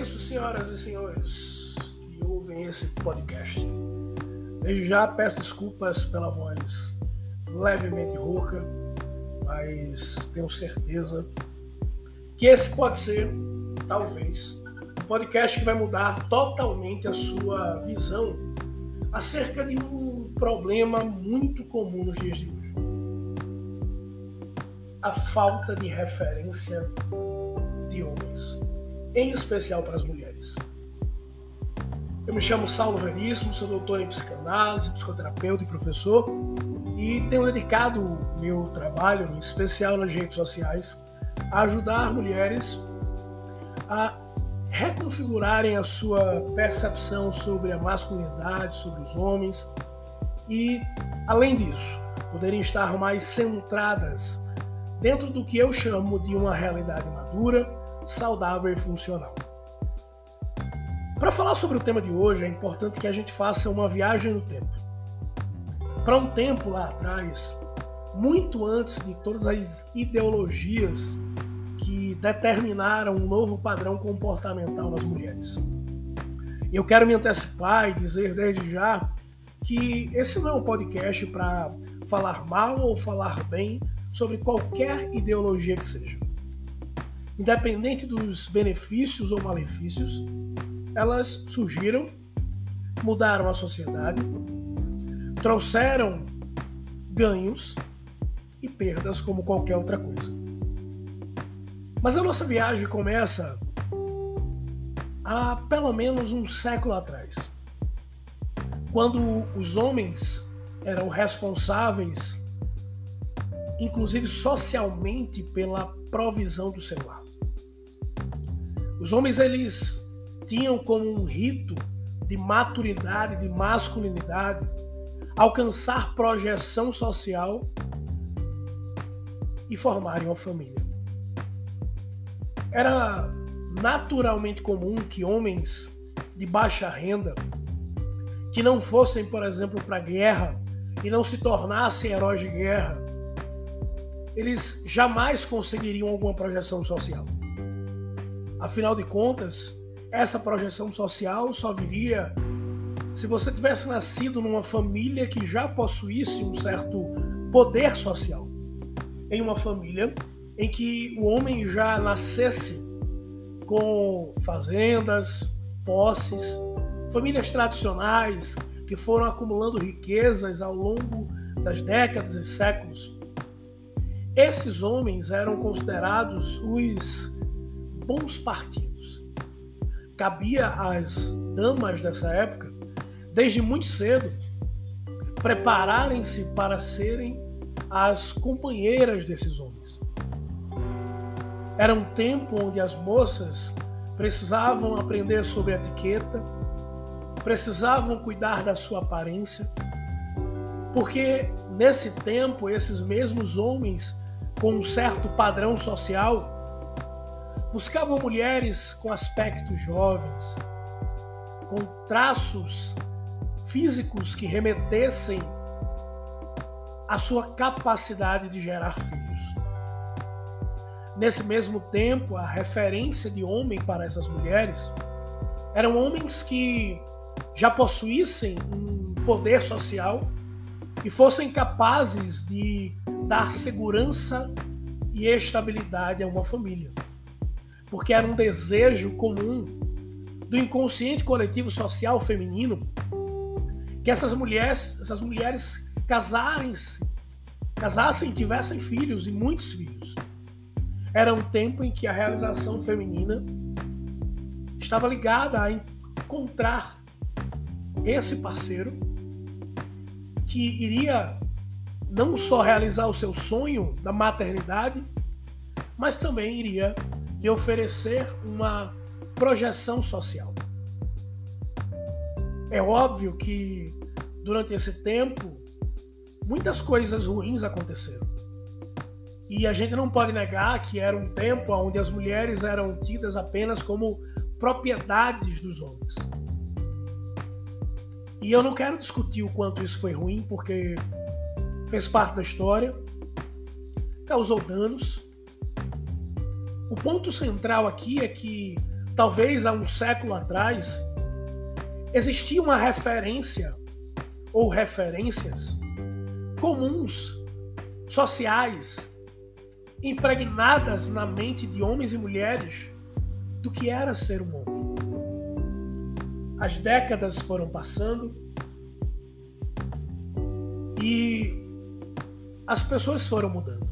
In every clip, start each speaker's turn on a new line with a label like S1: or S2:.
S1: isso, senhoras e senhores que ouvem esse podcast. Desde já peço desculpas pela voz levemente rouca, mas tenho certeza que esse pode ser, talvez, um podcast que vai mudar totalmente a sua visão acerca de um problema muito comum nos dias de hoje: a falta de referência de homens, em especial para as mulheres. Eu me chamo Saulo Veríssimo, sou doutor em psicanálise, psicoterapeuta e professor, e tenho dedicado meu trabalho, em especial nas redes sociais, a ajudar mulheres a reconfigurarem a sua percepção sobre a masculinidade, sobre os homens e, além disso, poderem estar mais centradas dentro do que eu chamo de uma realidade madura, saudável e funcional. Para falar sobre o tema de hoje, é importante que a gente faça uma viagem no tempo. Para um tempo lá atrás, muito antes de todas as ideologias que determinaram um novo padrão comportamental nas mulheres. Eu quero me antecipar e dizer desde já que esse não é um podcast para falar mal ou falar bem sobre qualquer ideologia que seja. Independente dos benefícios ou malefícios, elas surgiram, mudaram a sociedade, trouxeram ganhos e perdas como qualquer outra coisa. Mas a nossa viagem começa há pelo menos um século atrás, quando os homens eram responsáveis, inclusive socialmente, pela provisão do seu lar. Os homens eles tinham como um rito de maturidade, de masculinidade, alcançar projeção social e formarem uma família. Era naturalmente comum que homens de baixa renda, que não fossem, por exemplo, para a guerra e não se tornassem heróis de guerra, eles jamais conseguiriam alguma projeção social. Afinal de contas, essa projeção social só viria se você tivesse nascido numa família que já possuísse um certo poder social. Em uma família em que o homem já nascesse com fazendas, posses, famílias tradicionais que foram acumulando riquezas ao longo das décadas e séculos. Esses homens eram considerados os bons partidos cabia às damas dessa época, desde muito cedo, prepararem-se para serem as companheiras desses homens. Era um tempo onde as moças precisavam aprender sobre etiqueta, precisavam cuidar da sua aparência, porque nesse tempo esses mesmos homens com um certo padrão social Buscavam mulheres com aspectos jovens, com traços físicos que remetessem à sua capacidade de gerar filhos. Nesse mesmo tempo, a referência de homem para essas mulheres eram homens que já possuíssem um poder social e fossem capazes de dar segurança e estabilidade a uma família porque era um desejo comum do inconsciente coletivo social feminino que essas mulheres, essas mulheres casarem-se, casassem, tivessem filhos e muitos filhos. Era um tempo em que a realização feminina estava ligada a encontrar esse parceiro que iria não só realizar o seu sonho da maternidade, mas também iria e oferecer uma projeção social. É óbvio que durante esse tempo muitas coisas ruins aconteceram. E a gente não pode negar que era um tempo onde as mulheres eram tidas apenas como propriedades dos homens. E eu não quero discutir o quanto isso foi ruim, porque fez parte da história, causou danos, o ponto central aqui é que talvez há um século atrás, existia uma referência ou referências comuns, sociais, impregnadas na mente de homens e mulheres do que era ser um homem. As décadas foram passando e as pessoas foram mudando.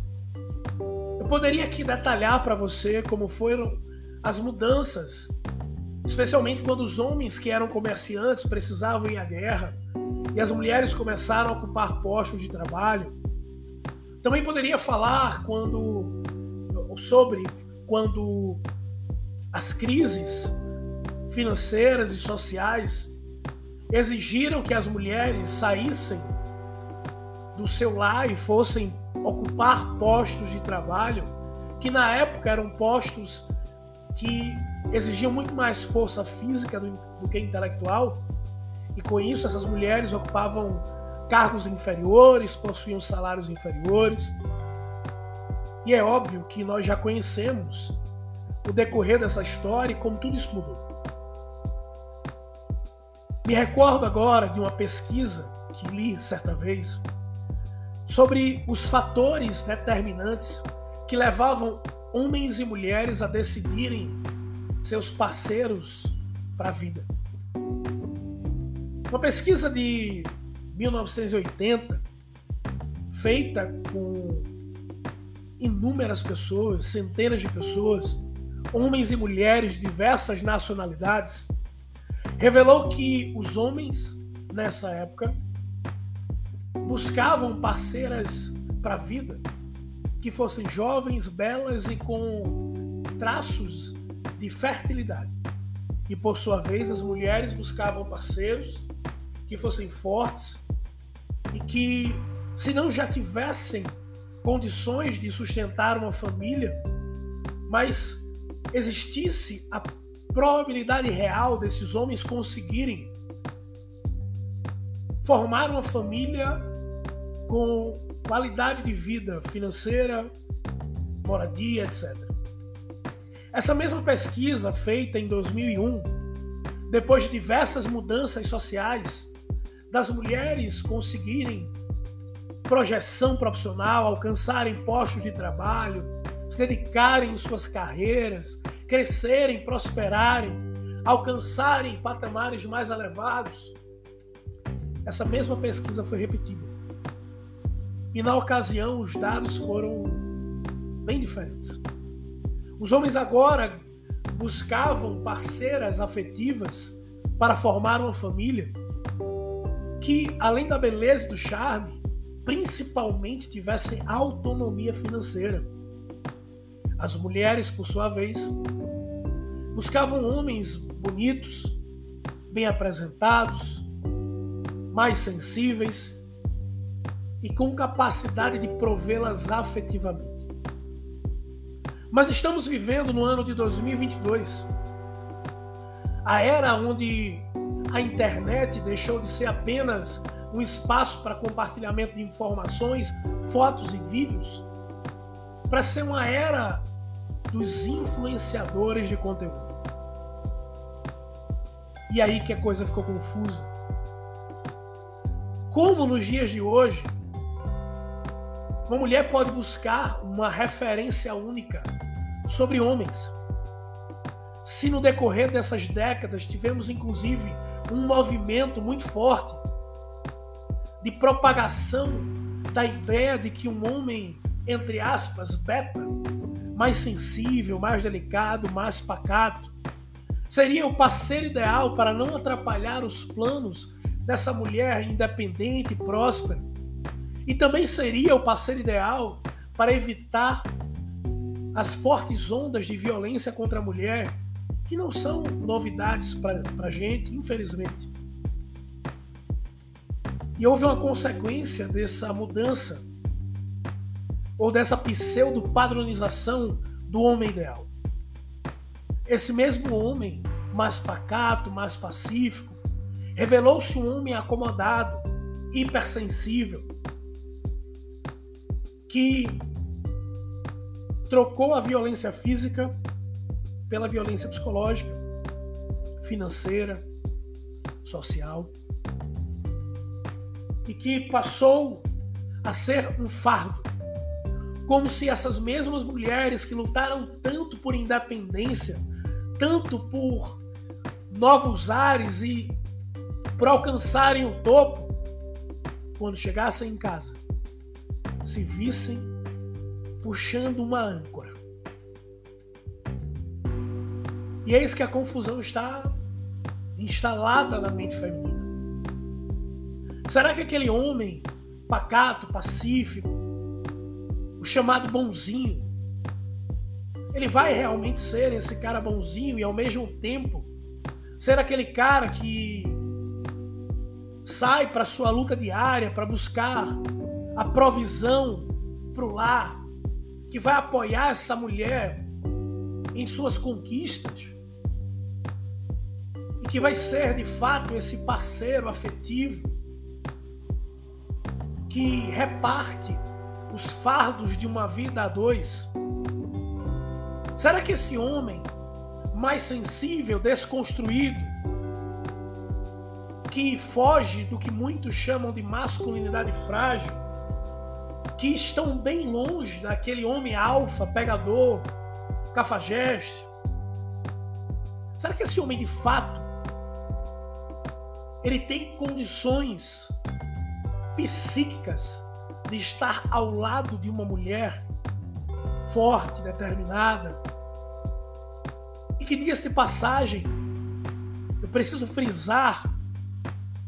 S1: Eu poderia aqui detalhar para você como foram as mudanças, especialmente quando os homens que eram comerciantes precisavam ir à guerra e as mulheres começaram a ocupar postos de trabalho. Também poderia falar quando sobre quando as crises financeiras e sociais exigiram que as mulheres saíssem do seu lar e fossem ocupar postos de trabalho que na época eram postos que exigiam muito mais força física do, do que intelectual e com isso essas mulheres ocupavam cargos inferiores, possuíam salários inferiores. E é óbvio que nós já conhecemos o decorrer dessa história e como tudo isso mudou. Me recordo agora de uma pesquisa que li certa vez sobre os fatores determinantes que levavam homens e mulheres a decidirem seus parceiros para a vida. Uma pesquisa de 1980, feita com inúmeras pessoas, centenas de pessoas, homens e mulheres de diversas nacionalidades, revelou que os homens, nessa época, buscavam parceiras para a vida que fossem jovens, belas e com traços de fertilidade. E por sua vez, as mulheres buscavam parceiros que fossem fortes e que, se não já tivessem condições de sustentar uma família, mas existisse a probabilidade real desses homens conseguirem formar uma família com qualidade de vida financeira, moradia, etc. Essa mesma pesquisa feita em 2001, depois de diversas mudanças sociais, das mulheres conseguirem projeção profissional, alcançarem postos de trabalho, se dedicarem em suas carreiras, crescerem, prosperarem, alcançarem patamares mais elevados. Essa mesma pesquisa foi repetida e na ocasião, os dados foram bem diferentes. Os homens agora buscavam parceiras afetivas para formar uma família que, além da beleza e do charme, principalmente tivessem autonomia financeira. As mulheres, por sua vez, buscavam homens bonitos, bem apresentados, mais sensíveis e com capacidade de provê-las afetivamente. Mas estamos vivendo no ano de 2022, a era onde a internet deixou de ser apenas um espaço para compartilhamento de informações, fotos e vídeos, para ser uma era dos influenciadores de conteúdo. E aí que a coisa ficou confusa. Como nos dias de hoje, uma mulher pode buscar uma referência única sobre homens. Se no decorrer dessas décadas tivemos inclusive um movimento muito forte de propagação da ideia de que um homem, entre aspas, beta, mais sensível, mais delicado, mais pacato, seria o parceiro ideal para não atrapalhar os planos dessa mulher independente e próspera e também seria o parceiro ideal para evitar as fortes ondas de violência contra a mulher, que não são novidades para a gente, infelizmente. E houve uma consequência dessa mudança, ou dessa pseudo-padronização do homem ideal. Esse mesmo homem, mais pacato, mais pacífico, revelou-se um homem acomodado, hipersensível, que trocou a violência física pela violência psicológica financeira, social, e que passou a ser um fardo. Como se essas mesmas mulheres que lutaram tanto por independência, tanto por novos ares e por alcançarem o topo, quando chegassem em casa, se vissem puxando uma âncora. E eis que a confusão está instalada na mente feminina. Será que aquele homem pacato, pacífico, o chamado bonzinho, ele vai realmente ser esse cara bonzinho e ao mesmo tempo ser aquele cara que sai para sua luta diária para buscar a provisão para o lar, que vai apoiar essa mulher em suas conquistas e que vai ser de fato esse parceiro afetivo que reparte os fardos de uma vida a dois? Será que esse homem mais sensível, desconstruído, que foge do que muitos chamam de masculinidade frágil, que estão bem longe daquele homem alfa, pegador, cafajeste? Será que esse homem de fato ele tem condições psíquicas de estar ao lado de uma mulher forte, determinada. E que diga de passagem, eu preciso frisar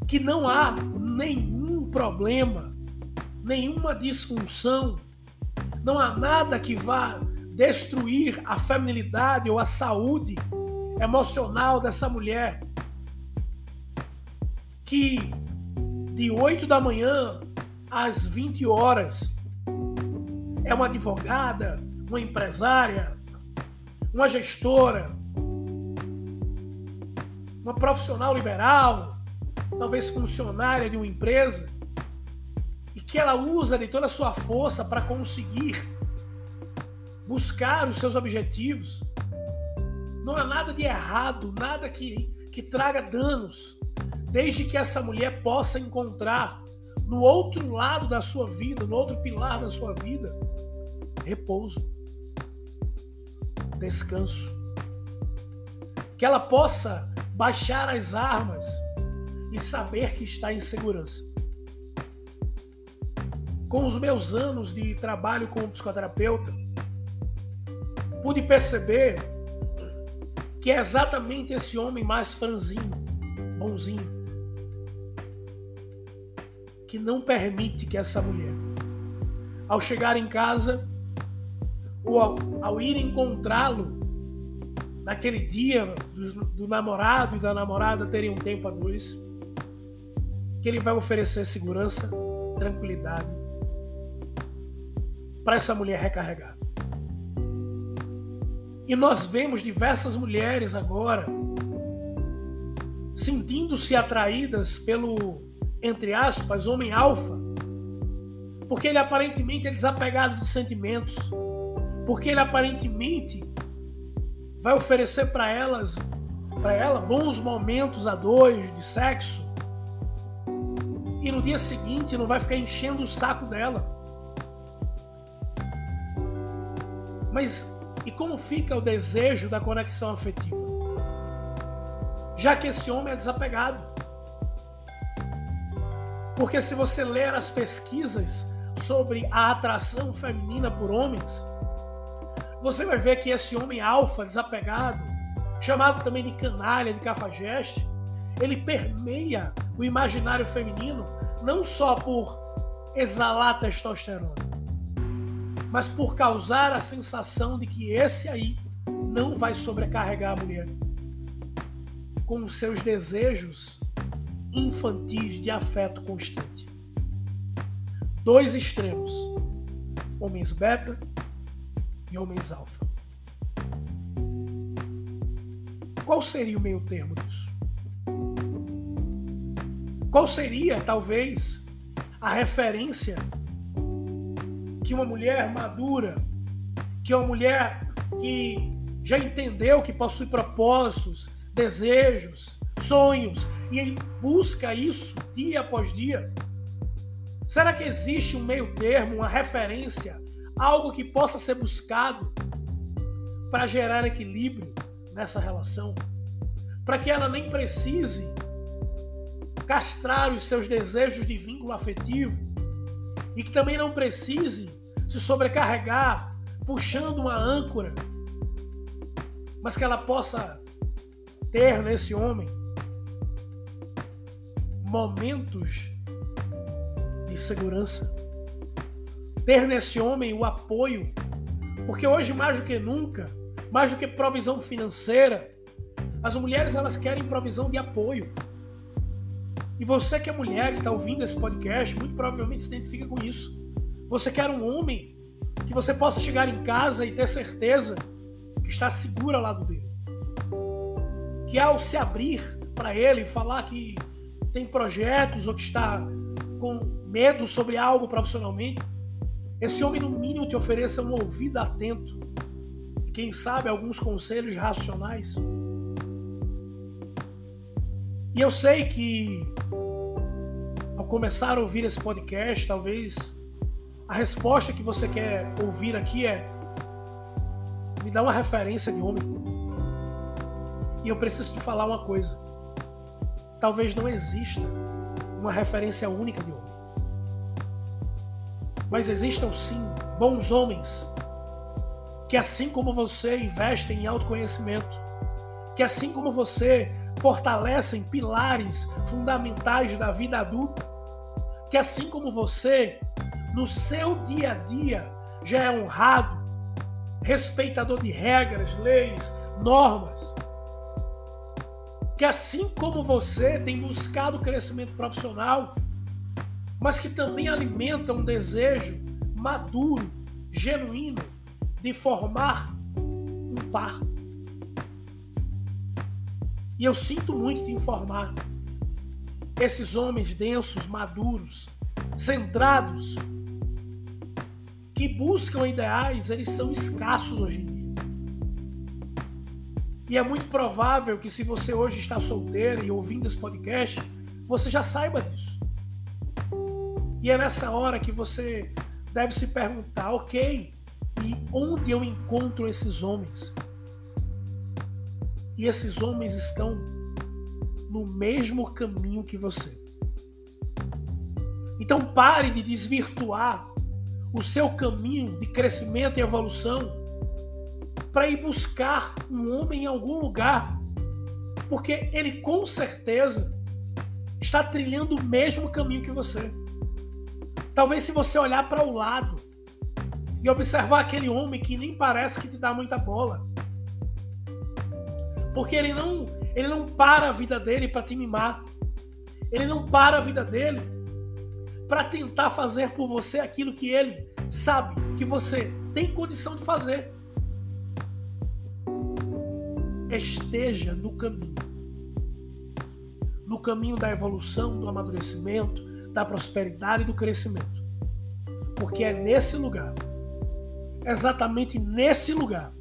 S1: que não há nenhum problema, nenhuma disfunção, não há nada que vá destruir a feminilidade ou a saúde emocional dessa mulher que de 8 da manhã às 20 horas. É uma advogada, uma empresária, uma gestora, uma profissional liberal, talvez funcionária de uma empresa, que ela usa de toda a sua força para conseguir buscar os seus objetivos. Não há nada de errado, nada que, que traga danos desde que essa mulher possa encontrar no outro lado da sua vida, no outro pilar da sua vida, repouso, descanso. Que ela possa baixar as armas e saber que está em segurança. Com os meus anos de trabalho como psicoterapeuta, pude perceber que é exatamente esse homem mais franzino, bonzinho, que não permite que essa mulher, ao chegar em casa, ou ao, ao ir encontrá-lo, naquele dia do, do namorado e da namorada terem um tempo a dois, que ele vai oferecer segurança, tranquilidade para essa mulher recarregar. E nós vemos diversas mulheres agora sentindo-se atraídas pelo entre aspas, homem alfa, porque ele aparentemente é desapegado de sentimentos, porque ele aparentemente vai oferecer para elas, para ela, bons momentos a dois de sexo, e no dia seguinte não vai ficar enchendo o saco dela. Mas e como fica o desejo da conexão afetiva? Já que esse homem é desapegado. Porque se você ler as pesquisas sobre a atração feminina por homens, você vai ver que esse homem alfa, desapegado, chamado também de canalha, de cafajeste, ele permeia o imaginário feminino não só por exalar testosterona, mas por causar a sensação de que esse aí não vai sobrecarregar a mulher com os seus desejos infantis de afeto constante. Dois extremos: homens beta e homens alfa. Qual seria o meio termo disso? Qual seria, talvez, a referência que uma mulher madura, que uma mulher que já entendeu que possui propósitos, desejos, sonhos e busca isso dia após dia? Será que existe um meio termo, uma referência, algo que possa ser buscado para gerar equilíbrio nessa relação? Para que ela nem precise castrar os seus desejos de vínculo afetivo e que também não precise se sobrecarregar puxando uma âncora, mas que ela possa ter nesse homem momentos de segurança, ter nesse homem o apoio, porque hoje mais do que nunca, mais do que provisão financeira, as mulheres elas querem provisão de apoio. E você que é mulher que está ouvindo esse podcast, muito provavelmente se identifica com isso. Você quer um homem que você possa chegar em casa e ter certeza que está seguro ao lado dele. Que ao se abrir para ele, falar que tem projetos ou que está com medo sobre algo profissionalmente, esse homem no mínimo te ofereça um ouvido atento e quem sabe alguns conselhos racionais. E eu sei que ao começar a ouvir esse podcast, talvez a resposta que você quer ouvir aqui é: me dá uma referência de homem. E eu preciso te falar uma coisa. Talvez não exista uma referência única de homem. Mas existam sim bons homens que, assim como você, investem em autoconhecimento, que, assim como você, fortalecem pilares fundamentais da vida adulta, que, assim como você, no seu dia a dia já é honrado, respeitador de regras, leis, normas. Que assim como você tem buscado crescimento profissional, mas que também alimenta um desejo maduro, genuíno, de formar um par. E eu sinto muito te informar, esses homens densos, maduros, centrados, que buscam ideais, eles são escassos hoje em dia. E é muito provável que se você hoje está solteiro e ouvindo esse podcast, você já saiba disso. E é nessa hora que você deve se perguntar, ok, e onde eu encontro esses homens? E esses homens estão no mesmo caminho que você. Então pare de desvirtuar o seu caminho de crescimento e evolução para ir buscar um homem em algum lugar, porque ele com certeza está trilhando o mesmo caminho que você. Talvez se você olhar para o lado e observar aquele homem que nem parece que te dá muita bola, porque ele não ele não para a vida dele para te mimar, ele não para a vida dele para tentar fazer por você aquilo que ele sabe que você tem condição de fazer. Esteja no caminho. No caminho da evolução, do amadurecimento, da prosperidade e do crescimento. Porque é nesse lugar, exatamente nesse lugar,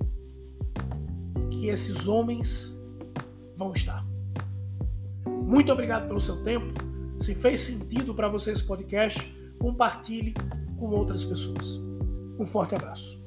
S1: que esses homens vão estar. Muito obrigado pelo seu tempo. Se fez sentido para você esse podcast, compartilhe com outras pessoas. Um forte abraço.